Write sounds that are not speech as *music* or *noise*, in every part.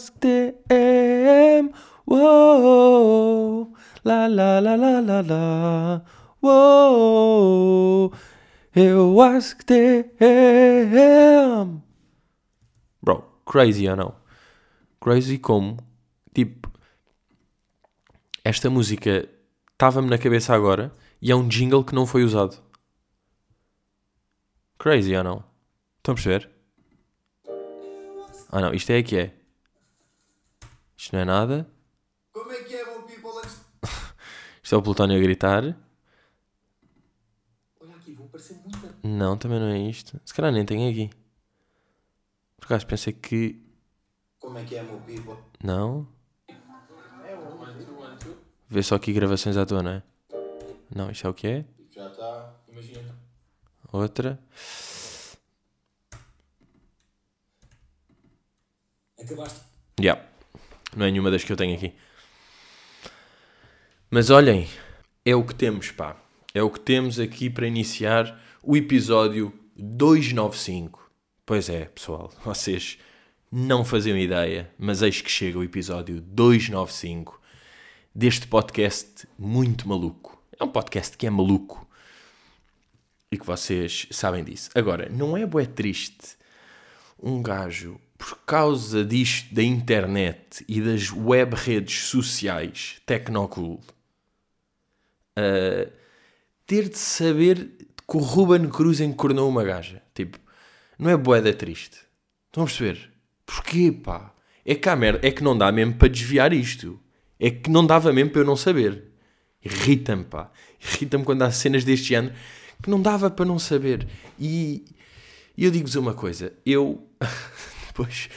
ask them, whoa, la la la la la la, whoa, eu ask them. Bro, crazy ou não? Crazy como, tipo, esta música estava-me na cabeça agora e é um jingle que não foi usado. Crazy ou não? Estão a perceber? Ah não, isto é que é. Isto não é nada. Como é que é, meu people? *laughs* Isto é o Plutónio a gritar. Olha aqui, vou parecer muito. Não, também não é isto. Se calhar nem tem aqui. Por acaso pensei que. Como é que é, meu people? Não. Vê só aqui gravações à toa, não é? Não, isto é o que é? Já está. Imagina. Outra. Acabaste. Já. Não é nenhuma das que eu tenho aqui. Mas olhem, é o que temos, pá. É o que temos aqui para iniciar o episódio 295. Pois é, pessoal, *laughs* vocês não faziam ideia, mas eis que chega o episódio 295 deste podcast muito maluco. É um podcast que é maluco e que vocês sabem disso. Agora, não é bué triste um gajo, por causa disto da internet e das web redes sociais, tecnocool, uh, ter de saber que o Ruben Cruz encornou uma gaja. Tipo, não é boeda triste. Estão a perceber? Porquê, pá? É que merda, é que não dá mesmo para desviar isto. É que não dava mesmo para eu não saber. Irrita-me, pá. Irrita-me quando há cenas deste ano que não dava para não saber. E, e eu digo-vos uma coisa. Eu, *laughs* depois,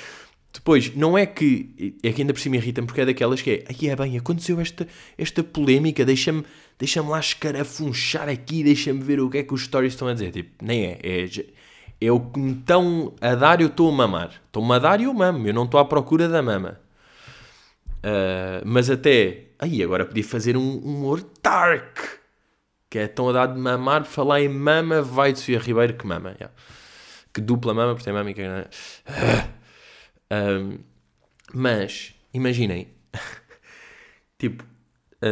depois, não é que, é que ainda por cima irrita-me porque é daquelas que é, aí é bem, aconteceu esta, esta polémica, deixa-me deixa lá escarafunchar aqui, deixa-me ver o que é que os stories estão a dizer. Tipo, nem é, é, é o que me estão a dar, eu estou a mamar. Estão-me a dar e eu mamo, eu não estou à procura da mama. Uh, mas até, aí agora podia fazer um humor dark, que é tão a dar de mamar, falar em mama, vai de Sofia Ribeiro que mama. Yeah. Que dupla mama, porque tem mama e que... Um, mas, imaginem, *laughs* tipo, a,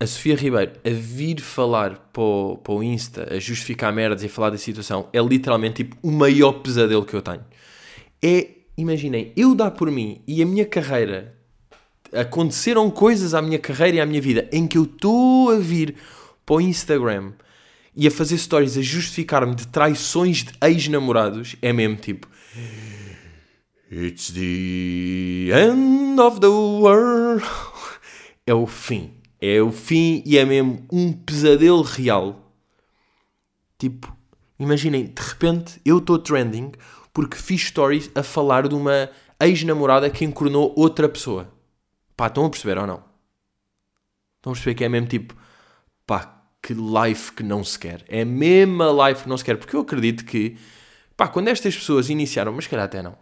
a, a, Sofia Ribeiro a vir falar para o, para o Insta, a justificar merdas e falar da situação, é literalmente tipo o maior pesadelo que eu tenho. É, imaginem, eu dar por mim e a minha carreira, aconteceram coisas à minha carreira e à minha vida em que eu estou a vir para o Instagram e a fazer stories a justificar-me de traições de ex-namorados, é mesmo tipo. It's the end of the world. *laughs* É o fim. É o fim e é mesmo um pesadelo real. Tipo, imaginem, de repente eu estou trending porque fiz stories a falar de uma ex-namorada que encornou outra pessoa. Pá, estão a perceber ou não? Estão a perceber que é mesmo tipo, pá, que life que não se quer. É a mesma life que não se quer. Porque eu acredito que, pá, quando estas pessoas iniciaram, mas calhar até não,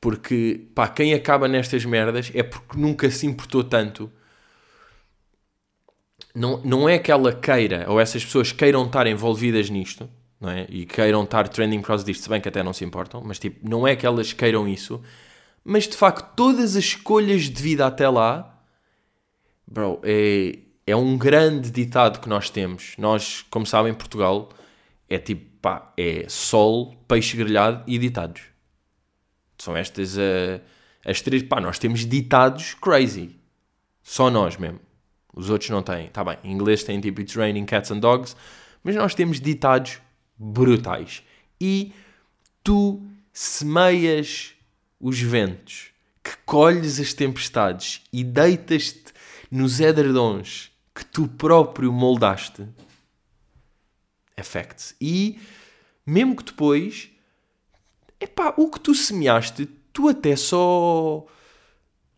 porque, pá, quem acaba nestas merdas é porque nunca se importou tanto. Não, não é que ela queira, ou essas pessoas queiram estar envolvidas nisto, não é? E queiram estar trending por causa disto, se bem que até não se importam, mas tipo, não é que elas queiram isso, mas de facto todas as escolhas de vida até lá, bro, é, é um grande ditado que nós temos. Nós, como sabem, em Portugal é tipo, pá, é sol, peixe grelhado e ditados. São estas uh, as três. Pá, nós temos ditados crazy. Só nós mesmo. Os outros não têm. Tá bem, em inglês tem tipo It's raining cats and dogs. Mas nós temos ditados brutais. E tu semeias os ventos, que colhes as tempestades e deitas-te nos edredons que tu próprio moldaste. É facts. E mesmo que depois epá, o que tu semeaste, tu até só.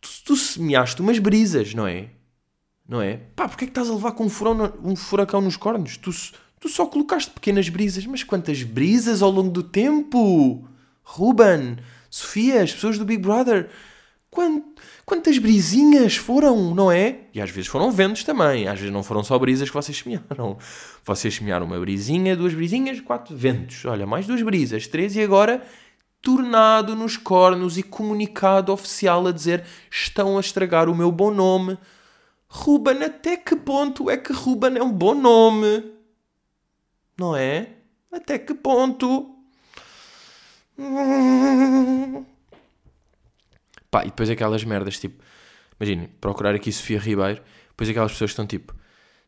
Tu, tu semeaste umas brisas, não é? Não é? Pá, porque é que estás a levar com um, furão, um furacão nos cornos? Tu, tu só colocaste pequenas brisas, mas quantas brisas ao longo do tempo? Ruben, Sofia, as pessoas do Big Brother, Quantas brisinhas foram, não é? E às vezes foram ventos também. Às vezes não foram só brisas que vocês semearam. *laughs* Vocês semearam uma brisinha, duas brisinhas, quatro ventos. Olha, mais duas brisas, três e agora tornado nos cornos e comunicado oficial a dizer estão a estragar o meu bom nome. Ruben, até que ponto é que Ruben é um bom nome? Não é? Até que ponto? Pá, e depois aquelas merdas, tipo, imaginem, procurar aqui Sofia Ribeiro, depois aquelas pessoas que estão tipo,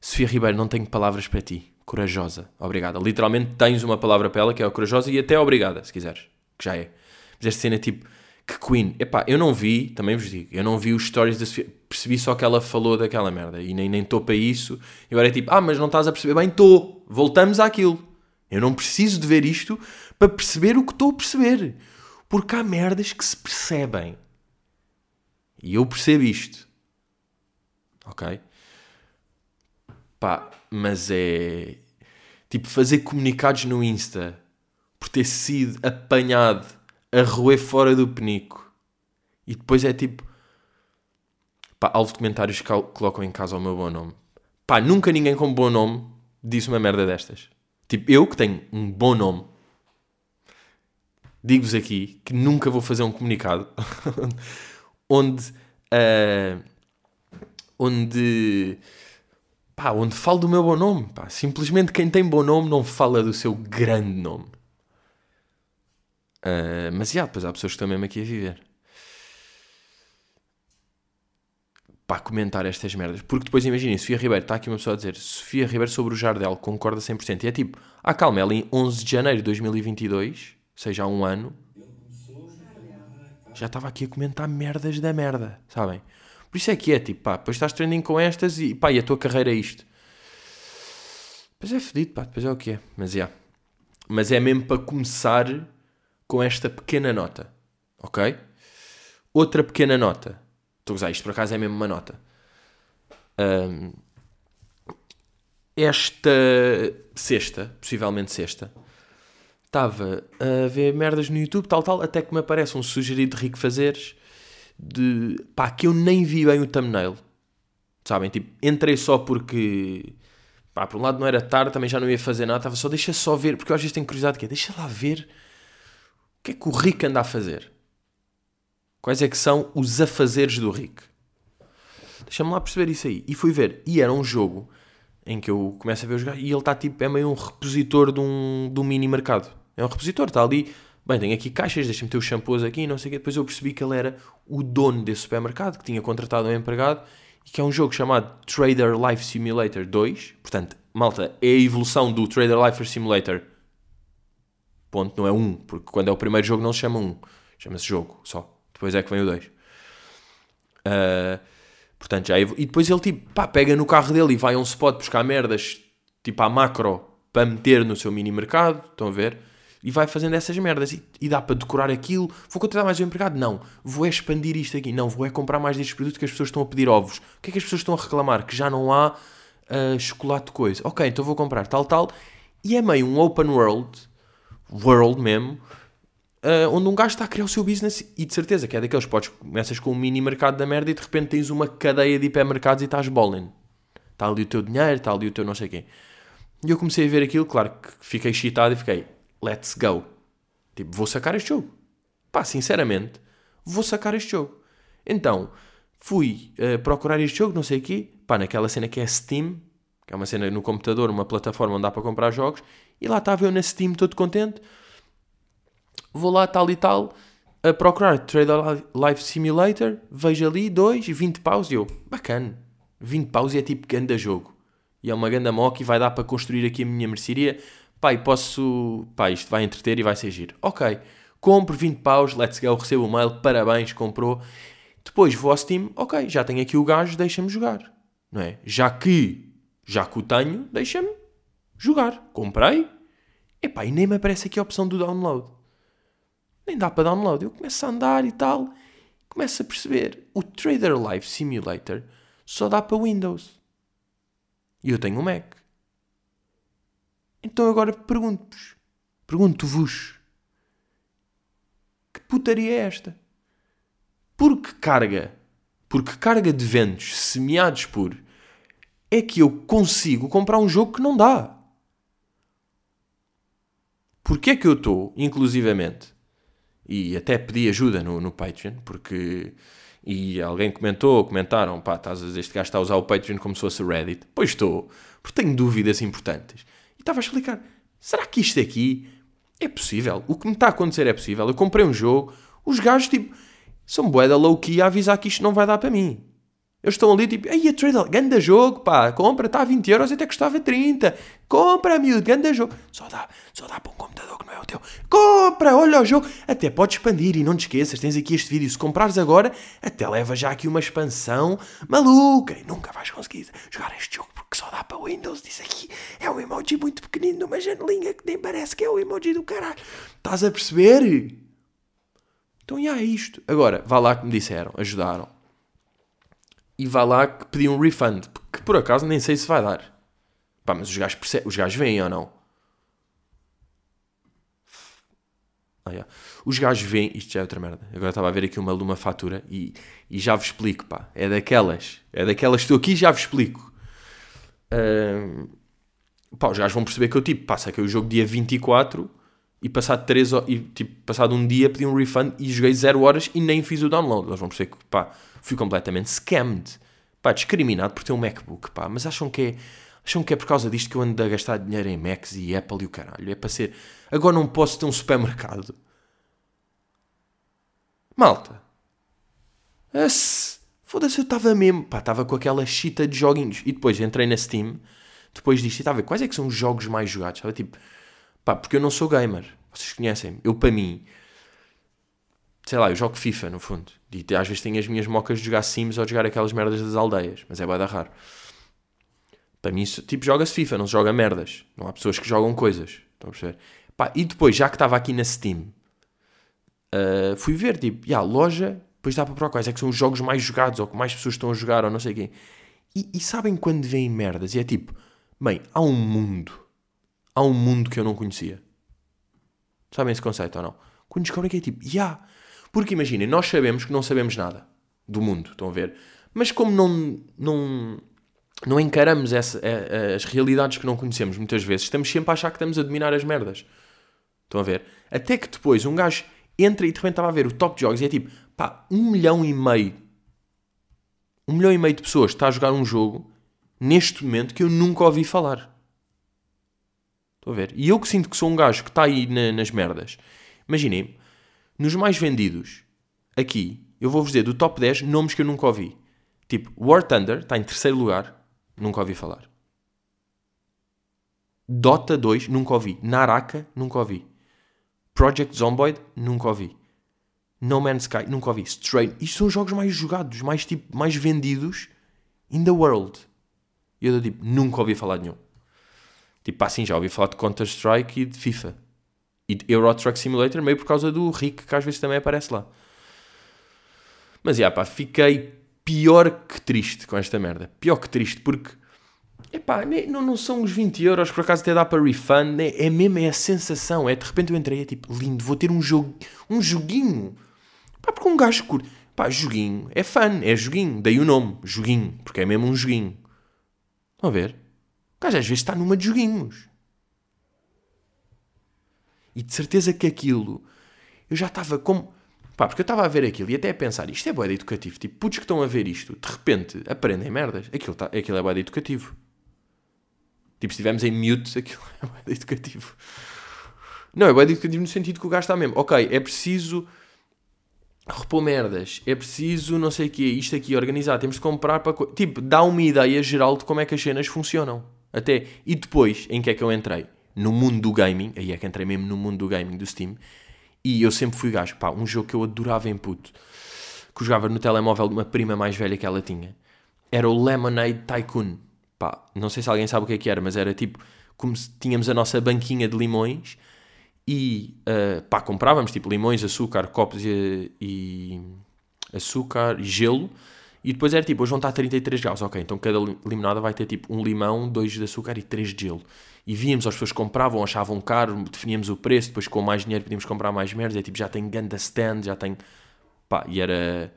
Sofia Ribeiro, não tenho palavras para ti, corajosa, obrigada. Literalmente tens uma palavra para ela que é corajosa e até obrigada, se quiseres, que já é. Mas esta cena, tipo, que Queen, epá, eu não vi, também vos digo, eu não vi os stories da Sofia, percebi só que ela falou daquela merda e nem nem estou para isso. E agora é tipo, ah, mas não estás a perceber, bem, estou, voltamos àquilo. Eu não preciso de ver isto para perceber o que estou a perceber. Porque há merdas que se percebem. E eu percebo isto. Ok? Pá, mas é. Tipo, fazer comunicados no Insta por ter sido apanhado a roer fora do penico. E depois é tipo. Pá, alvo de comentários que colocam em casa o meu bom nome. Pá, nunca ninguém com bom nome disse uma merda destas. Tipo, eu que tenho um bom nome, digo-vos aqui que nunca vou fazer um comunicado *laughs* onde. ah, onde. Pá, onde falo do meu bom nome. Pá. Simplesmente quem tem bom nome não fala do seu grande nome. Ah, mas já, depois há pessoas que estão mesmo aqui a viver. Pá, comentar estas merdas. Porque depois imaginem, Sofia Ribeiro, está aqui uma pessoa a dizer Sofia Ribeiro sobre o Jardel, concorda 100%. E é tipo, ah calma, ela em 11 de janeiro de 2022, ou seja, há um ano, já estava aqui a comentar merdas da merda, sabem? Por isso é que é tipo, pá, depois estás trending com estas e pá, e a tua carreira é isto. Depois é fedido, pá, depois é o que é. Mas é. Mas é mesmo para começar com esta pequena nota, ok? Outra pequena nota. Estou a usar isto por acaso é mesmo uma nota. Ahm, esta sexta, possivelmente sexta, estava a ver merdas no YouTube, tal, tal, até que me aparece um sugerido de Rico Fazeres de pá, que eu nem vi bem o thumbnail. Sabem? Tipo, entrei só porque pá, por um lado não era tarde, também já não ia fazer nada, estava só, deixa só ver, porque eu às vezes tenho curiosidade que é, deixa lá ver o que é que o Rick anda a fazer. Quais é que são os afazeres do Rick? Deixa-me lá perceber isso aí. E fui ver. E era um jogo em que eu começo a ver o jogar e ele está tipo, é meio um repositor de um, de um mini mercado. É um repositor, está ali. Bem, tenho aqui caixas, deixa-me ter os shampoos aqui, não sei o quê. Depois eu percebi que ele era o dono desse supermercado, que tinha contratado um empregado e que é um jogo chamado Trader Life Simulator 2. Portanto, malta, é a evolução do Trader Life Simulator. Ponto, não é um, porque quando é o primeiro jogo não se chama um, chama-se jogo só. Depois é que vem o 2. Ah, portanto, já evo- E depois ele tipo, pá, pega no carro dele e vai a um spot buscar merdas, tipo à macro, para meter no seu mini mercado. Estão a ver? E vai fazendo essas merdas. E, e dá para decorar aquilo. Vou contratar mais um empregado? Não. Vou é expandir isto aqui. Não. Vou é comprar mais destes produtos que as pessoas estão a pedir ovos. O que é que as pessoas estão a reclamar? Que já não há ah, chocolate de coisa. Ok, então vou comprar tal, tal. E é meio um open world, world mesmo, ah, onde um gajo está a criar o seu business e de certeza que é daqueles podes começas com um mini mercado da merda e de repente tens uma cadeia de hipermercados e estás bowling. Está ali o teu dinheiro, está ali o teu não sei quê. E eu comecei a ver aquilo, claro que fiquei excitado e fiquei, let's go. Tipo, vou sacar este jogo. Pá, sinceramente, vou sacar este jogo. Então, fui eh, procurar este jogo, não sei o quê, pá, naquela cena que é Steam, que é uma cena no computador, uma plataforma onde dá para comprar jogos, e lá estava eu na Steam todo contente, vou lá tal e tal, a procurar Trader Life Simulator, vejo ali, 2, 20 paus, e eu, bacana, 20 paus e é tipo ganda jogo. E é uma ganda mock e vai dar para construir aqui a minha mercearia. E posso, pá, isto vai entreter e vai ser giro. Ok, compro 20 paus, let's go, recebo o mail, parabéns, comprou. Depois vou ao Steam, ok, já tenho aqui o gajo, deixa-me jogar. Não é? Já que, já que o tenho, deixa-me jogar. Comprei, epá, e nem me aparece aqui a opção do download. Nem dá para download. Eu começo a andar e tal, começo a perceber. O Trader Life Simulator só dá para Windows. E eu tenho um Mac. Então agora pergunto-vos, pergunto-vos, que putaria é esta? Porque carga, porque carga de ventos semeados por é que eu consigo comprar um jogo que não dá. Porque é que eu estou, inclusivamente, e até pedi ajuda no, no Patreon, porque. E alguém comentou, comentaram, pá, estás este gajo está a usar o Patreon como se fosse Reddit. Pois estou, porque tenho dúvidas importantes. E estava a explicar, será que isto aqui é possível? O que me está a acontecer é possível? Eu comprei um jogo, os gajos, tipo, são bué da low-key a avisar que isto não vai dar para mim. Eles estão ali tipo, aí a Trader, ganda jogo, pá, compra, está a 20 euros, até custava 30. Compra, miúdo, ganda jogo. Só dá, só dá para um computador que não é o teu. Compra, olha o jogo. Até podes expandir e não te esqueças, tens aqui este vídeo. Se comprares agora, até leva já aqui uma expansão maluca e nunca vais conseguir jogar este jogo porque só dá para Windows. Diz aqui, é um emoji muito pequenino numa janelinha que nem parece que é o emoji do caralho. Estás a perceber? Então, já é isto. Agora, vá lá que me disseram, ajudaram e vá lá que um refund, que por acaso nem sei se vai dar. Pá, mas os gajos, percebem, os gajos veem ou não? Ah, yeah. Os gajos veem, isto já é outra merda. Agora estava a ver aqui uma uma fatura e, e já vos explico, pá. É daquelas, é daquelas que estou aqui e já vos explico. Uh, pá, os gajos vão perceber que eu tipo, passa aqui o jogo dia 24 e passado 3 e tipo, passado um dia pedi um refund e joguei 0 horas e nem fiz o download. Eles vão perceber que, pá, fui completamente scammed. Pá, discriminado por ter um MacBook, pá. Mas acham que é, acham que é por causa disto que eu ando a gastar dinheiro em Macs e Apple e o caralho. É para ser... Agora não posso ter um supermercado. Malta. Foda-se, eu estava mesmo... Pá, estava com aquela chita de joguinhos. E depois entrei na Steam, depois disto, e estava a ver quais é que são os jogos mais jogados. Estava tipo... Pá, porque eu não sou gamer. Vocês conhecem-me. Eu, para mim sei lá, eu jogo FIFA, no fundo. E às vezes tenho as minhas mocas de jogar Sims ou de jogar aquelas merdas das aldeias, mas é bada raro. Para mim, tipo, joga-se FIFA, não se joga merdas. Não há pessoas que jogam coisas. Estão a perceber? Pá, e depois, já que estava aqui na Steam, uh, fui ver, tipo, a loja, depois dá para procurar quais é que são os jogos mais jogados, ou que mais pessoas estão a jogar, ou não sei quem. E, e sabem quando vêm merdas? E é tipo, bem, há um mundo. Há um mundo que eu não conhecia. Sabem esse conceito ou não? Quando descobrem que é tipo, yeah, porque imaginem, nós sabemos que não sabemos nada do mundo, estão a ver? Mas como não, não, não encaramos essa, a, as realidades que não conhecemos muitas vezes, estamos sempre a achar que estamos a dominar as merdas. Estão a ver? Até que depois um gajo entra e de repente estava a ver o top de jogos e é tipo, pá, um milhão e meio, um milhão e meio de pessoas está a jogar um jogo neste momento que eu nunca ouvi falar. Estão a ver? E eu que sinto que sou um gajo que está aí na, nas merdas. Imaginem, nos mais vendidos, aqui, eu vou-vos dizer do top 10 nomes que eu nunca ouvi. Tipo, War Thunder está em terceiro lugar, nunca ouvi falar. Dota 2, nunca ouvi. Naraka, nunca ouvi. Project Zomboid, nunca ouvi. No Man's Sky, nunca ouvi. Strain, isto são os jogos mais jogados, mais, tipo, mais vendidos in the world. E eu tipo, nunca ouvi falar de nenhum. Tipo, assim, já ouvi falar de Counter-Strike e de FIFA. E Euro Truck Simulator, meio por causa do Rick, que às vezes também aparece lá. Mas, já, pá, fiquei pior que triste com esta merda. Pior que triste, porque, epá, não, não são os 20 euros, por acaso até dá para refund, é, é mesmo, é a sensação, é de repente eu entrei, é tipo, lindo, vou ter um jogo, um joguinho. Pá, porque um gajo curto. Pá, joguinho, é fun, é joguinho, daí o nome, joguinho, porque é mesmo um joguinho. Estão a ver? O gajo às vezes está numa de joguinhos. E de certeza que aquilo, eu já estava como. Pá, porque eu estava a ver aquilo e até a pensar, isto é boeda educativo. Tipo, putos que estão a ver isto, de repente aprendem merdas. Aquilo, tá, aquilo é boeda educativo. Tipo, se estivermos em mute, aquilo *laughs* é boeda educativo. Não, é boeda educativo no sentido que o gajo está mesmo. Ok, é preciso repor merdas, é preciso não sei o quê, isto aqui organizar, temos de comprar para. Tipo, dá uma ideia geral de como é que as cenas funcionam. Até. E depois, em que é que eu entrei? no mundo do gaming, aí é que entrei mesmo no mundo do gaming do Steam, e eu sempre fui gajo, pá, um jogo que eu adorava em puto, que jogava no telemóvel de uma prima mais velha que ela tinha, era o Lemonade Tycoon, pá, não sei se alguém sabe o que é que era, mas era tipo, como se tínhamos a nossa banquinha de limões, e uh, pá, comprávamos tipo limões, açúcar, copos e, e açúcar gelo, e depois era tipo, hoje vão estar 33 graus, ok, então cada limonada vai ter tipo um limão, dois de açúcar e três de gelo e víamos, as pessoas compravam, achavam caro, definíamos o preço, depois com mais dinheiro podíamos comprar mais merda, e tipo, já tem ganda stand, já tem... Pá, e era...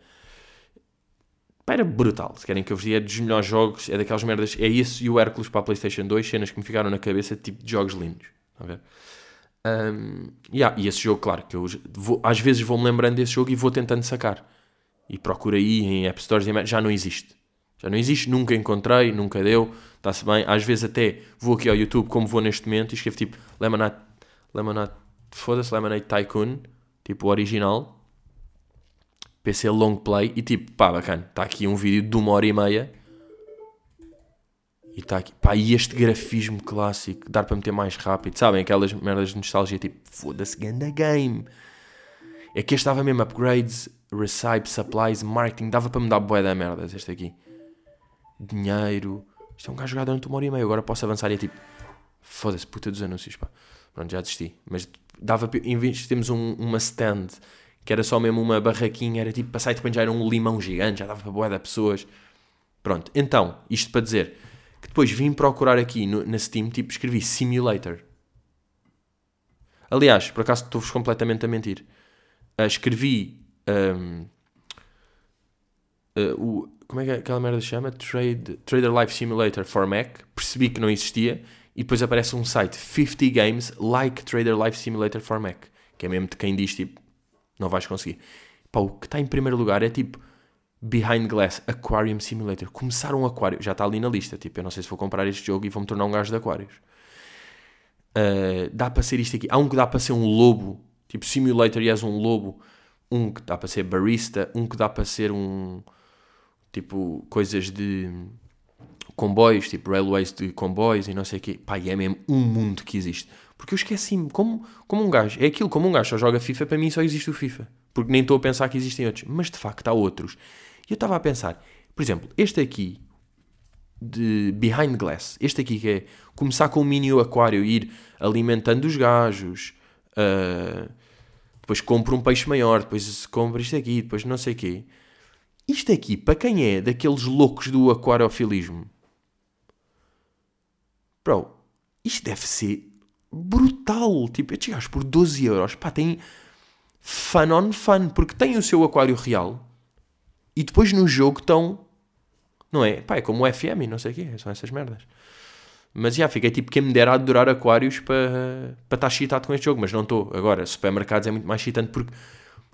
Pá, era brutal. Se querem que eu vos diga, é dos melhores jogos, é daquelas merdas. É isso e o Hércules para a PlayStation 2, cenas que me ficaram na cabeça, tipo de jogos lindos. Está a ver? Um, yeah, e esse jogo, claro, que eu vou- às vezes vou-me lembrando desse jogo e vou tentando sacar. E procuro aí em App Stores, já não existe. Já não existe, nunca encontrei, nunca deu, está-se bem. Às vezes até vou aqui ao YouTube, como vou neste momento, e escrevo tipo Lemonade, Lemonade, foda-se, Lemonade Tycoon, tipo o original, PC long play, e tipo, pá, bacana, está aqui um vídeo de uma hora e meia, e está aqui, pá, e este grafismo clássico, dar para meter mais rápido, sabem, aquelas merdas de nostalgia, tipo, foda-se, ganda game. É que este dava mesmo upgrades, recipe, supplies, marketing, dava para me dar bué da merdas, este aqui. Dinheiro, isto é um gajo jogado durante uma hora e meia, agora posso avançar e é tipo, foda-se, puta dos anúncios, pá. Pronto, já desisti. Mas dava, termos um- uma stand, que era só mesmo uma barraquinha, era tipo, passar e depois já era um limão gigante, já dava para bué de pessoas. Pronto, então, isto para dizer que depois vim procurar aqui no- na Steam, tipo, escrevi Simulator. Aliás, por acaso estou-vos completamente a mentir. Ah, escrevi ahm, ah, o, como é que aquela merda chama? Trade, Trader Life Simulator for Mac. Percebi que não existia e depois aparece um site 50 Games like Trader Life Simulator for Mac. Que é mesmo de quem diz tipo, não vais conseguir. Pá, o que está em primeiro lugar é tipo Behind Glass Aquarium Simulator. Começar um aquário, já está ali na lista. Tipo, eu não sei se vou comprar este jogo e vou-me tornar um gajo de aquários. Uh, dá para ser isto aqui. Há um que dá para ser um lobo, tipo Simulator e és um lobo. Um que dá para ser barista. Um que dá para ser um. Tipo, coisas de comboios, tipo railways de comboios e não sei o quê. Pá, e é mesmo um mundo que existe. Porque eu esqueci-me, como, como um gajo, é aquilo, como um gajo só joga FIFA, para mim só existe o FIFA. Porque nem estou a pensar que existem outros. Mas de facto há outros. E eu estava a pensar, por exemplo, este aqui, de Behind Glass, este aqui que é começar com um mini aquário ir alimentando os gajos, ah, depois compro um peixe maior, depois compro isto aqui, depois não sei o quê. Isto aqui, para quem é daqueles loucos do aquariofilismo, bro, isto deve ser brutal. Tipo, estes gajos por 12 euros, pá, tem fun on fun, porque tem o seu aquário real e depois no jogo estão, não é? Pá, é como o FM não sei o quê, são essas merdas. Mas já, fiquei tipo, quem me dera adorar aquários para para estar excitado com este jogo, mas não estou. Agora, supermercados é muito mais excitante porque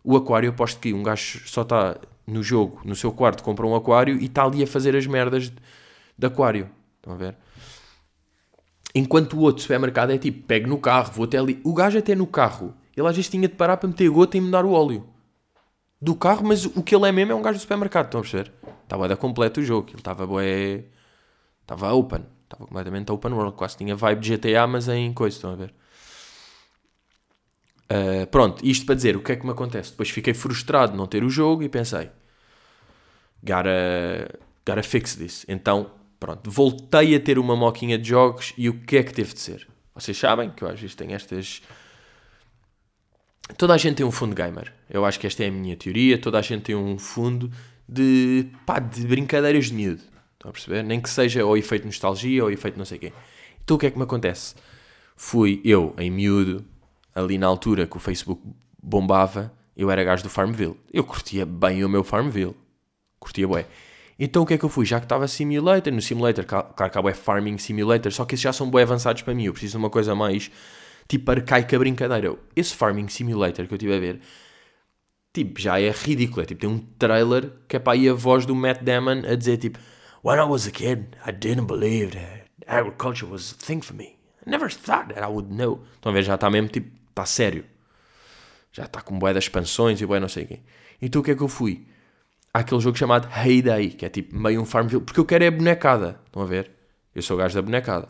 o aquário, aposto que um gajo só está no jogo, no seu quarto, compra um aquário e está ali a fazer as merdas de, de aquário. Estão a ver? Enquanto o outro supermercado é tipo, pego no carro, vou até ali. O gajo até no carro, ele às vezes tinha de parar para meter gota e mudar o óleo. Do carro, mas o que ele é mesmo é um gajo do supermercado, estão a perceber? Estava a dar completo o jogo, ele estava bué... Estava open, estava completamente open world, quase tinha vibe de GTA, mas em coisa, estão a ver? Uh, pronto, isto para dizer o que é que me acontece. Depois fiquei frustrado de não ter o jogo e pensei, gotta, gotta fix this. Então, pronto, voltei a ter uma moquinha de jogos e o que é que teve de ser? Vocês sabem que eu às vezes tenho estas. Toda a gente tem um fundo gamer. Eu acho que esta é a minha teoria. Toda a gente tem um fundo de, pá, de brincadeiras de miúdo. Estão a perceber? Nem que seja ou efeito nostalgia ou efeito não sei quê. Então o que é que me acontece? Fui eu, em miúdo, ali na altura que o Facebook bombava, eu era gajo do Farmville. Eu curtia bem o meu Farmville. Curtia bué. Então o que é que eu fui? Já que estava Simulator, no Simulator, claro que há bué Farming Simulator, só que esses já são bué avançados para mim. Eu preciso de uma coisa mais, tipo, arcaica brincadeira. Esse Farming Simulator que eu estive a ver, tipo, já é ridículo. É, tipo, tem um trailer que é para aí a voz do Matt Damon a dizer, tipo, When I was a kid, I didn't believe that agriculture was a thing for me. I never thought that I would know. Estão a ver, já está mesmo, tipo, está sério. Já está com bué das expansões e bué não sei o quê. Então o que é que eu fui? Há aquele jogo chamado Heyday, que é tipo meio um Farmville, porque eu quero é bonecada. Estão a ver? Eu sou o gajo da bonecada.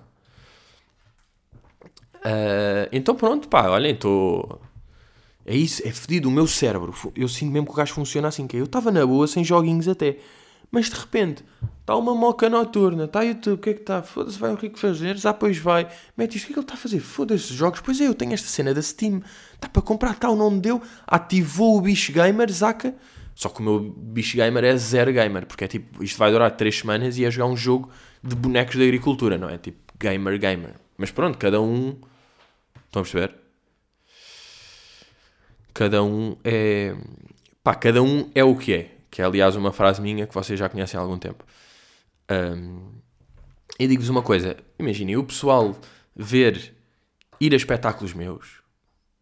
Ah, então pronto, pá, olhem, estou... É isso, é fedido. O meu cérebro, eu sinto mesmo que o gajo funciona assim, que é, eu estava na boa, sem joguinhos até. Mas de repente, está uma moca noturna, está YouTube, o que é que está? Foda-se, vai o Rico fazer, já depois vai, mete isto, o que é que ele está a fazer? Foda-se, jogos, pois é, eu tenho esta cena da Steam, está para comprar, tal, não deu, ativou o bicho gamer, zaca, só que o meu bicho gamer é zero gamer, porque é tipo, isto vai durar 3 semanas e é jogar um jogo de bonecos de agricultura, não é? Tipo, gamer, gamer. Mas pronto, cada um, estão a perceber? Cada um é. Pá, cada um é o que é. Que é aliás uma frase minha que vocês já conhecem há algum tempo. Um, e digo-vos uma coisa: imaginem, o pessoal ver ir a espetáculos meus,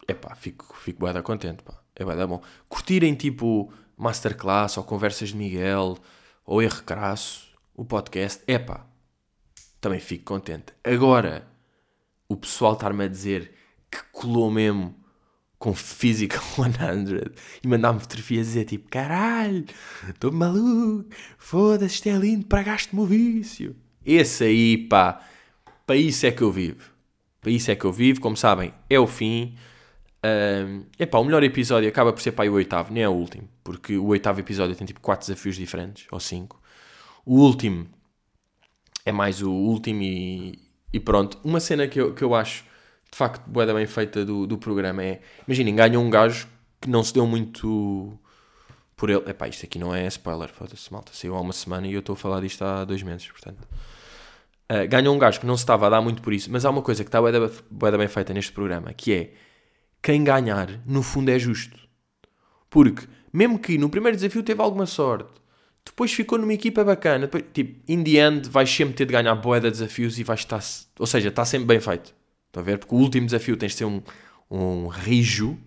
é pá, fico, fico bem da contente, pá, é bem da bom. Curtirem tipo masterclass ou conversas de Miguel ou erro crasso, o podcast, é pá, também fico contente. Agora, o pessoal estar-me a dizer que colou mesmo com Physical *laughs* 100 e mandar-me fotografias a dizer tipo, caralho, estou maluco, foda-se, isto é lindo, pragaste-me o vício. Esse aí, pá, para isso é que eu vivo. Para isso é que eu vivo, como sabem, é o fim. É epá, o melhor episódio acaba por ser para o oitavo, nem é o último, porque o oitavo episódio tem tipo quatro desafios diferentes, ou cinco. O último é mais o último e, e pronto. Uma cena que eu, que eu acho de facto boa bem feita do, do programa é, imaginem, ganham um gajo que não se deu muito por ele. Epá, isto aqui não é spoiler, foda-se, malta. Saiu há uma semana e eu estou a falar disto há dois meses, portanto. Uh, ganham um gajo que não se estava a dar muito por isso, mas há uma coisa que está bué bem feita neste programa, que é quem ganhar, no fundo, é justo. Porque, mesmo que no primeiro desafio teve alguma sorte, depois ficou numa equipa bacana, depois, tipo, in the end vais sempre ter de ganhar boé de desafios e vais estar, ou seja, está sempre bem feito. Estão a ver? Porque o último desafio tens de ser um, um rijo,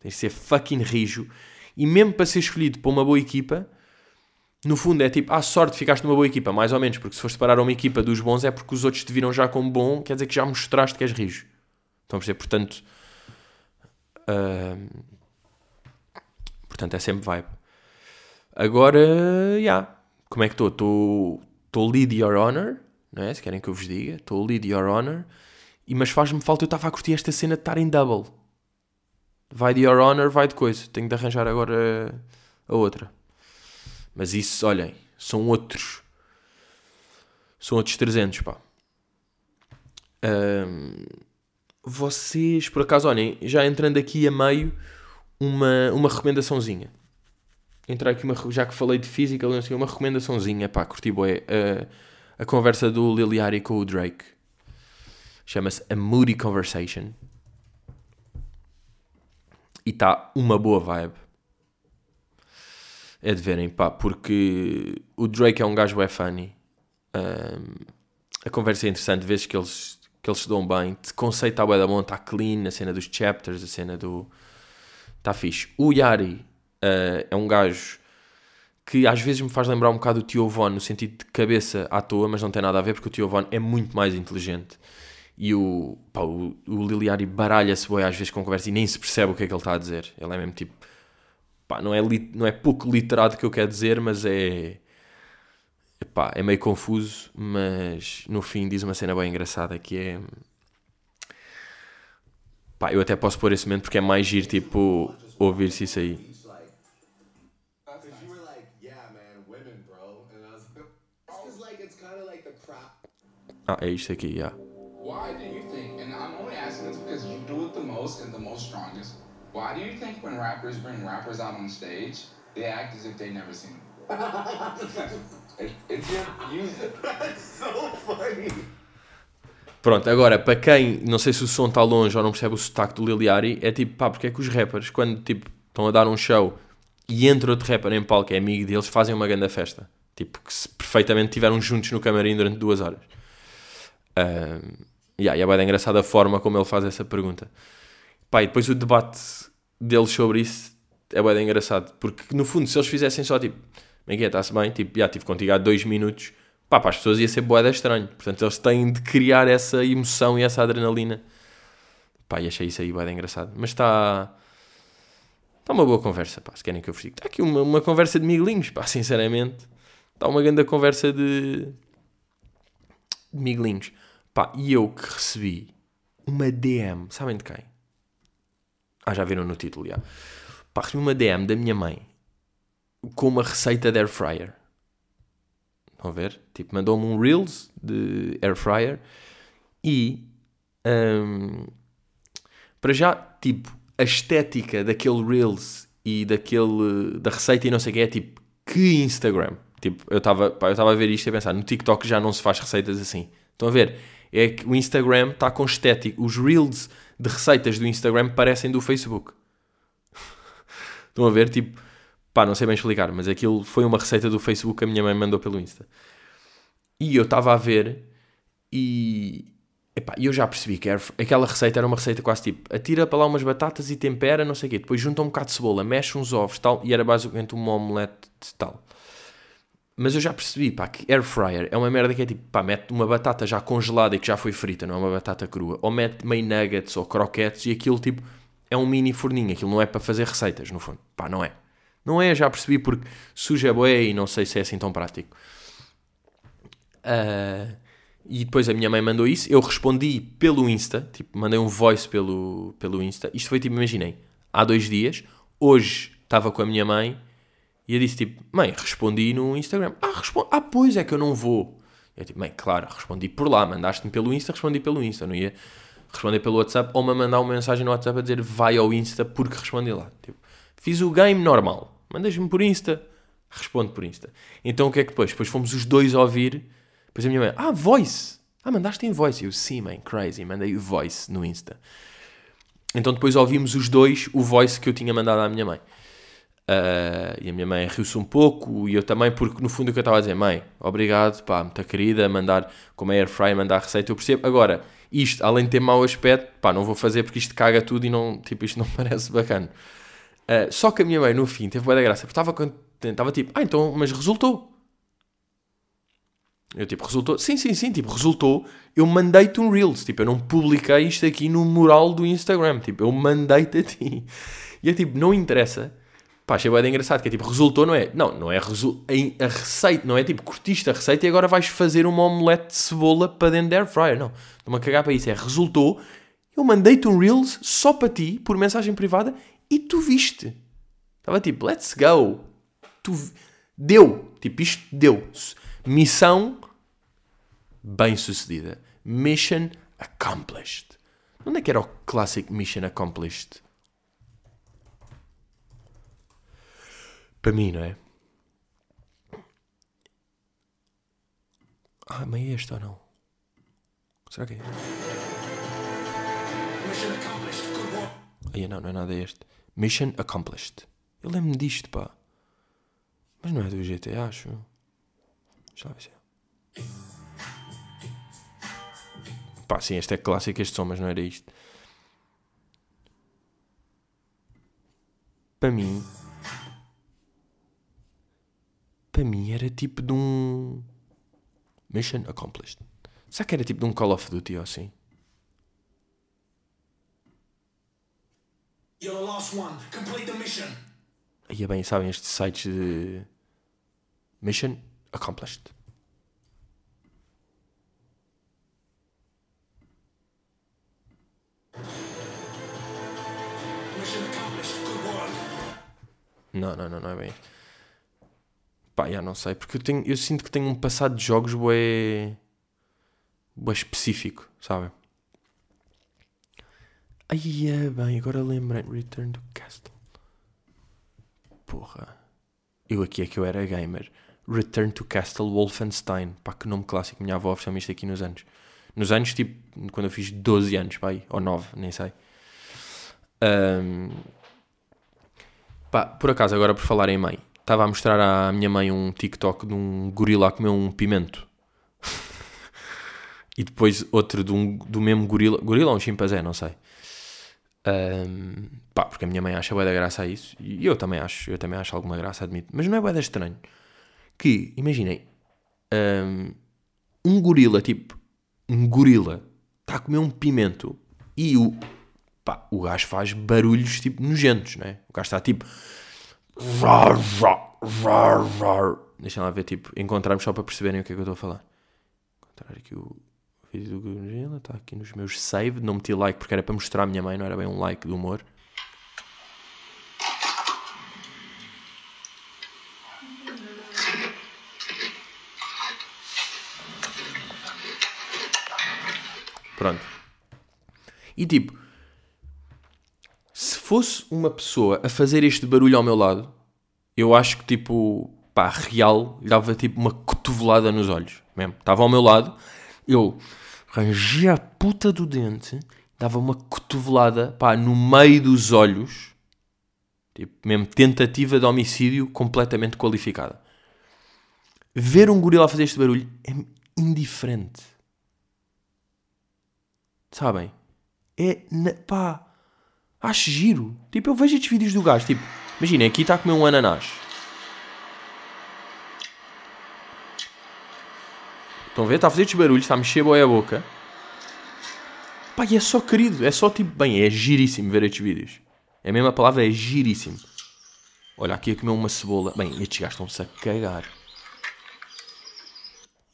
tens de ser fucking rijo, e mesmo para ser escolhido para uma boa equipa, no fundo é tipo, ah, sorte, ficaste numa boa equipa, mais ou menos, porque se foste parar a uma equipa dos bons é porque os outros te viram já como bom, quer dizer que já mostraste que és rijo. Estão a perceber? Portanto, uh, portanto é sempre vibe. Agora, já, yeah. como é que estou? Estou lead your honor, não é? Se querem que eu vos diga, estou lead your honor, e, mas faz-me falta, eu estava a curtir esta cena de estar em double. Vai de your honor, vai de coisa. Tenho de arranjar agora a outra. Mas isso, olhem, são outros. São outros 300, pá. Um, vocês, por acaso, olhem, já entrando aqui a meio, uma, uma recomendaçãozinha. Entrar aqui, uma, já que falei de física, uma recomendaçãozinha, pá, curti boé. A, a conversa do Liliari com o Drake. Chama-se A Moody Conversation. E está uma boa vibe é de verem, pá, porque o Drake é um gajo é funny. Um, a conversa é interessante, vês que eles, que eles se dão bem. De conceito está da mão, está clean, a cena dos chapters, a cena do. Está fixe. O Yari uh, é um gajo que às vezes me faz lembrar um bocado o Tio Von, no sentido de cabeça à toa, mas não tem nada a ver, porque o Tio Von é muito mais inteligente. E o, pá, o, o Liliari baralha-se bem às vezes com conversa e nem se percebe o que é que ele está a dizer. Ele é mesmo tipo pá, não, é não é pouco literado que eu quero dizer, mas é. Epá, é meio confuso, mas no fim diz uma cena bem engraçada que é. Pá, eu até posso pôr esse momento porque é mais giro, tipo, ouvir-se isso aí. Ah, é isto aqui, já. Yeah. Why do you think, and I'm only asking this because you do it the most and the most strongest. Why do you think when rappers bring rappers out on stage, they act as if they never seen them? *laughs* it, it's just *laughs* That's so funny. Pronto, agora, para quem, não sei se o som está longe ou não percebe o sotaque do Liliari, é tipo, pá, porque é que os rappers, quando tipo, estão a dar um show e entra outro rapper em palco que é amigo deles, fazem uma grande festa. Tipo, que se perfeitamente estiveram juntos no camarim durante duas horas. Um, yeah, e é bem engraçada a forma como ele faz essa pergunta. Pá, e depois o debate deles sobre isso é bem engraçado. Porque no fundo, se eles fizessem só tipo, é, está-se bem? Tipo, já tive contigo há dois minutos, pá, para as pessoas ia ser boeda estranho. Portanto, eles têm de criar essa emoção e essa adrenalina. Pá, e achei isso aí bem engraçado. Mas está. Está uma boa conversa, pá, se querem que eu vos diga. Está aqui uma, uma conversa de miguelinhos, pá, sinceramente. Está uma grande conversa de. de miguelinhos. Pá, e eu que recebi uma DM, sabem de quem? Ah, já viram no título, já. Pá, recebi uma DM da minha mãe com uma receita de air fryer. Estão a ver? Tipo, mandou-me um Reels de air fryer e um, para já, tipo, a estética daquele Reels e daquele da receita e não sei o que é tipo, que Instagram. Tipo, eu estava eu a ver isto e a pensar, no TikTok já não se faz receitas assim. Estão a ver? É que o Instagram está com estética. Os Reels de receitas do Instagram parecem do Facebook. *laughs* Estão a ver? Tipo, Pá, não sei bem explicar, mas aquilo foi uma receita do Facebook que a minha mãe mandou pelo Insta. E eu estava a ver e. Epá, eu já percebi que era- aquela receita era uma receita quase tipo: atira para lá umas batatas e tempera, não sei o quê. Depois junta um bocado de cebola, mexe uns ovos tal. E era basicamente uma omelete tal. Mas eu já percebi, pá, que air fryer é uma merda que é tipo, pá, mete uma batata já congelada e que já foi frita, não é uma batata crua. Ou mete meio nuggets ou croquetes e aquilo tipo é um mini forninho. Aquilo não é para fazer receitas, no fundo. Pá, não é. Não é, já percebi porque suja bué e não sei se é assim tão prático. Ah, e depois a minha mãe mandou isso, eu respondi pelo Insta, tipo, mandei um voice pelo, pelo Insta. Isto foi tipo, imaginei, há dois dias, hoje estava com a minha mãe e eu disse tipo, mãe, respondi no Instagram. Ah, respondi. Ah, pois é que eu não vou. Eu tipo, mãe, claro, respondi por lá, mandaste-me pelo Insta, respondi pelo Insta, não ia responder pelo WhatsApp ou me mandar uma mensagem no WhatsApp a dizer vai ao Insta porque respondi lá. Tipo, fiz o game normal, mandas-me por Insta, respondo por Insta. Então o que é que depois? Depois fomos os dois a ouvir, depois a minha mãe, ah, voice, ah, mandaste em voice. Eu, sim, mãe, crazy, mandei o voice no Insta. Então depois ouvimos os dois o voice que eu tinha mandado à minha mãe. Ah, e a minha mãe riu-se um pouco e eu também, porque no fundo o que eu estava a dizer, mãe, obrigado, pá, muita querida, mandar como air fry, mandar a receita, eu percebo. Agora, isto, além de ter mau aspecto, pá, não vou fazer porque isto caga tudo e não, tipo, isto não *laughs* parece bacana. Ah, só que a minha mãe, no fim, teve boa da graça, porque estava contente, estava tipo, ah, então, mas resultou. Eu tipo, resultou? Sim, sim, sim, tipo, resultou. Eu mandei-te um Reels, tipo, eu não publiquei isto aqui no mural do Instagram, tipo, eu mandei-te a ti. E é tipo, não interessa. Pá, achei bem engraçado, que é tipo, resultou, não é? Não, não é resu a receita, não é tipo, curtiste a receita e agora vais fazer uma omelete de cebola para dentro da air fryer, não. Estou-me a cagar para isso, é resultou, eu mandei-te um Reels só para ti, por mensagem privada, e tu viste. Estava tipo, let's go. Tu deu, tipo, isto deu. Missão bem sucedida. Mission accomplished. Onde é que era o clássico Mission accomplished? Para mim, não é? Ah, mas é este ou não? Será que é? Mission accomplished. Good work. Aí não, não é nada este. Mission accomplished. Eu lembro-me disto, pá. Mas não é do GTA, acho. Deixa lá ver se é. Pá, sim, este é clássico, este som, mas não era isto. Para mim. Para mim era tipo de um. Mission accomplished. Será que era tipo de um Call of Duty ou assim? You're the last one. Complete the mission. Aí é bem, sabem, estes sites de Mission Accomplished. Mission accomplished. Good work. Não, não, não, não é bem. Pá, já não sei, porque eu, tenho, eu sinto que tenho um passado de jogos bué, bué específico, sabem? Aí é bem, agora lembrei. Return to Castle. Porra. Eu aqui é que eu era gamer. Return to Castle Wolfenstein. Pá, que nome clássico. Minha avó ofereceu-me isto aqui nos anos. Nos anos, tipo, quando eu fiz 12 anos, pá, ou 9, nem sei. Ahm, Pá, por acaso, agora por falar em mãe, estava a mostrar à minha mãe um TikTok de um gorila a comer um pimento. *laughs* e depois outro de um, do mesmo gorila. Gorila ou um chimpanzé, não sei. Ahm, pá, porque a minha mãe acha bué da graça a isso. E eu também acho, eu também acho alguma graça, admito. Mas não é bué da estranho. Que, imaginem, ahm, um gorila, tipo, um gorila, está a comer um pimento e o, pá, o gajo faz barulhos, tipo, nojentos, né? O gajo está, tipo... Deixa lá ver, tipo, encontrarmos só para perceberem o que é que eu estou a falar. Encontrar aqui o vídeo do gorila, está aqui nos meus save, não meti like porque era para mostrar à minha mãe, não era bem um like do humor. Pronto. E tipo, fosse uma pessoa a fazer este barulho ao meu lado, eu acho que tipo, pá, real, dava tipo uma cotovelada nos olhos. Mesmo. Estava ao meu lado, eu rangia a puta do dente, dava uma cotovelada, pá, no meio dos olhos. Tipo, mesmo tentativa de homicídio completamente qualificada. Ver um gorila a fazer este barulho é indiferente. Sabem? É. na- pá. Acho giro. Tipo, eu vejo estes vídeos do gajo. Tipo, imaginem, aqui está a comer um ananás. Estão a ver? Está a fazer estes barulhos, está a mexer boi a boca. Pá, e é só querido. É só tipo, bem, é giríssimo ver estes vídeos. É a mesma palavra, é giríssimo. Olha, aqui a comer uma cebola. Bem, estes gajos estão-se a cagar.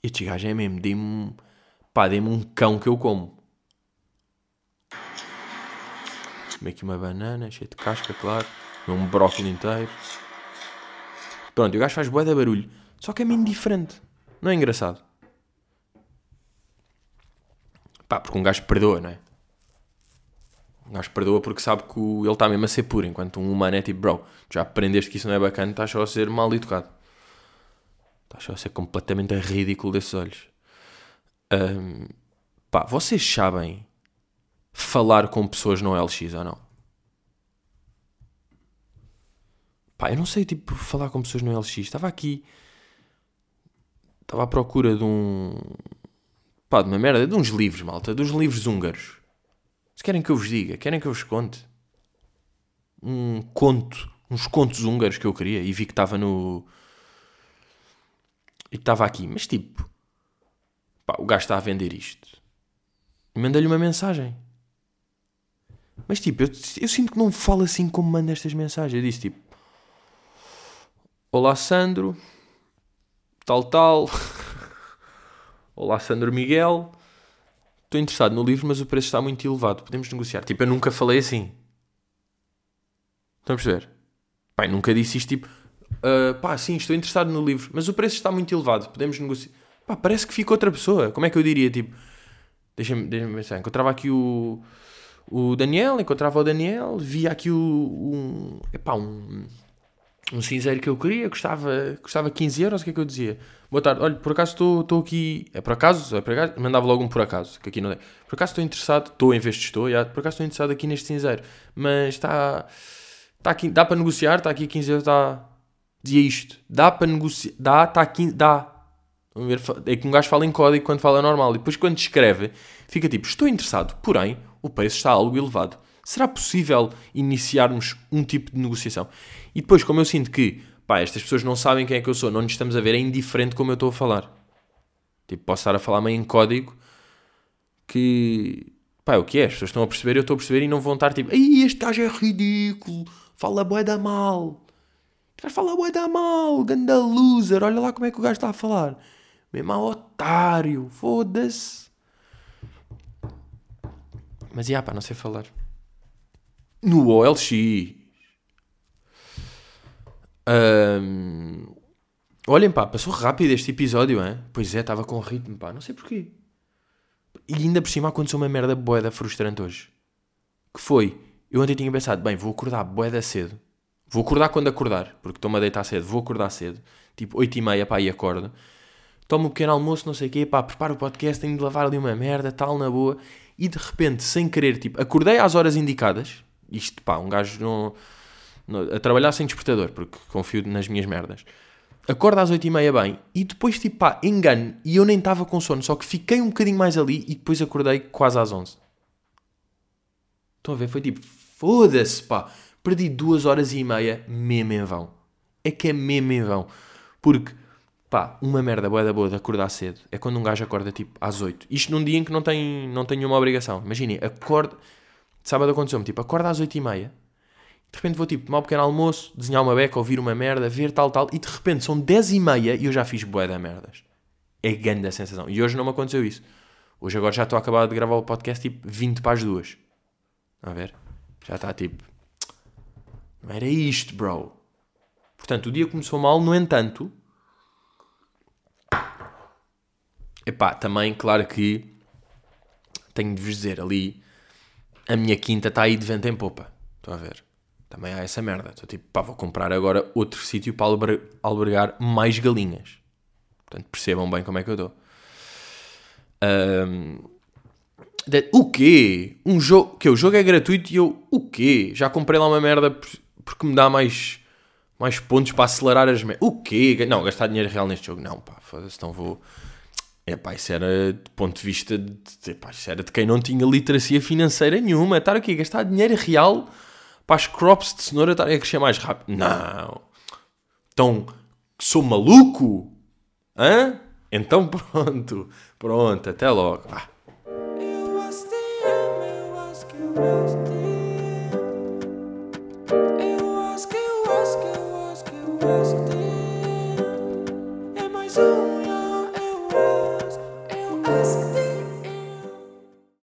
Estes gajos é mesmo, dê-me. Pá, dê-me um cão que eu como. Comer aqui uma banana, cheia de casca, claro. Um brócolis inteiro. Pronto, e o gajo faz bué de barulho. Só que é mesmo diferente. Não é engraçado? Pá, porque um gajo perdoa, não é? Um gajo perdoa porque sabe que ele está mesmo a ser puro, enquanto um humano é tipo, bro, já aprendeste que isso não é bacana, estás só a ser mal educado. Estás só a ser completamente ridículo desses olhos. Ahm, pá, vocês sabem falar com pessoas no LX ou não? Pá, eu não sei, tipo, falar com pessoas no LX. Estava aqui. Estava à procura de um. Pá, de uma merda, de uns livros, malta. Dos livros húngaros. Se querem que eu vos diga, querem que eu vos conte. Um conto, uns contos húngaros que eu queria e vi que estava no. E estava aqui. Mas tipo. Pá, o gajo está a vender isto. Mandei-lhe uma mensagem. Mas tipo, eu, eu sinto que não falo assim como manda estas mensagens. Eu disse tipo. Olá Sandro. Tal, tal. *laughs* Olá Sandro Miguel. Estou interessado no livro, mas o preço está muito elevado. Podemos negociar. Tipo, eu nunca falei assim. Estão a perceber? Pai, nunca disse isto tipo. "Ah, pá, sim, estou interessado no livro, mas o preço está muito elevado. Podemos negociar. Pá, parece que fica outra pessoa. Como é que eu diria? Tipo, deixa-me deixa pensar. Encontrava aqui o, o Daniel, encontrava o Daniel, via aqui o. Um, epá, um, um cinzeiro que eu queria, custava, custava 15 euros. O que é que eu dizia? Boa tarde, olha, por acaso estou aqui. É por acaso? É por acaso? Mandava logo um por acaso, que aqui não é. Por acaso estou interessado, estou em vez de estou, já, por acaso estou interessado aqui neste cinzeiro, mas está. Está aqui, dá para negociar, está aqui 15 euros, está. Dizia isto, dá para negociar, dá, está aqui, dá. É que um gajo fala em código quando fala normal e depois quando escreve fica tipo, estou interessado, porém o preço está algo elevado. Será possível iniciarmos um tipo de negociação? E depois, como eu sinto que, pá, estas pessoas não sabem quem é que eu sou, não nos estamos a ver, é indiferente como eu estou a falar. Tipo, posso estar a falar meio em código que, pá, é o que é, as pessoas estão a perceber, eu estou a perceber e não vão estar tipo, ai, este gajo é ridículo, fala bué da mal. O gajo fala bué da mal, ganda loser, olha lá como é que o gajo está a falar. Mesmo otário, foda-se. Mas, já, pá, não sei falar. No OLX. Ahm, Olhem, pá, passou rápido este episódio, hein? Pois é, estava com ritmo, pá, não sei porquê. E ainda por cima aconteceu uma merda boeda frustrante hoje. Que foi, eu ontem tinha pensado, bem, vou acordar boeda cedo. Vou acordar quando acordar, porque estou-me a deitar cedo. Vou acordar cedo, tipo 8 e meia, pá, e acordo. Tomo um pequeno almoço, não sei o quê, pá, preparo o podcast, tenho de lavar ali uma merda, tal, na boa. E de repente, sem querer, tipo, acordei às horas indicadas. Isto, pá, um gajo não, não- a trabalhar sem despertador, porque confio nas minhas merdas. Acordo às 8 e meia bem, e depois, tipo, pá, engano, e eu nem estava com sono, só que fiquei um bocadinho mais ali e depois acordei quase às 11. Estão a ver? Foi tipo, foda-se, pá. Perdi duas horas e meia mesmo em vão. É que é mesmo em vão. Porque, pá, uma merda boa da boa de acordar cedo é quando um gajo acorda tipo às 8. Isto num dia em que não tem, não tem nenhuma obrigação. Imaginem, acorda. Sábado aconteceu-me, tipo, acorda às 8 e meia. De repente vou tipo um pequeno almoço, desenhar uma beca, ouvir uma merda, ver tal, tal. E de repente são 10 e meia e eu já fiz bué da merdas. É grande a sensação. E hoje não me aconteceu isso. Hoje agora já estou a acabar de gravar o podcast tipo 20 para as duas. A ver? Já está tipo. Não era isto, bro. Portanto, o dia começou mal, no entanto. Epá, também, claro que. Tenho de vos dizer ali. A minha quinta está aí de vento em popa. Estão a ver? Também há essa merda. Estou tipo, pá, vou comprar agora outro sítio para alber- albergar mais galinhas. Portanto, percebam bem como é que eu estou. Ahm, de- O quê? Um jogo. Que o jogo é gratuito e eu. O quê? Já comprei lá uma merda por, porque me dá mais, mais pontos para acelerar as. O quê? Não, gastar dinheiro real neste jogo. Não, pá, foda-se, então vou. É pá, isso era do ponto de vista de, epá, isso era de quem não tinha literacia financeira nenhuma. Estar aqui a gastar dinheiro real para as crops de cenoura estarem a crescer mais rápido. Não. Então, sou maluco? Hã? Então *laughs* pronto. Pronto, até logo. Ah.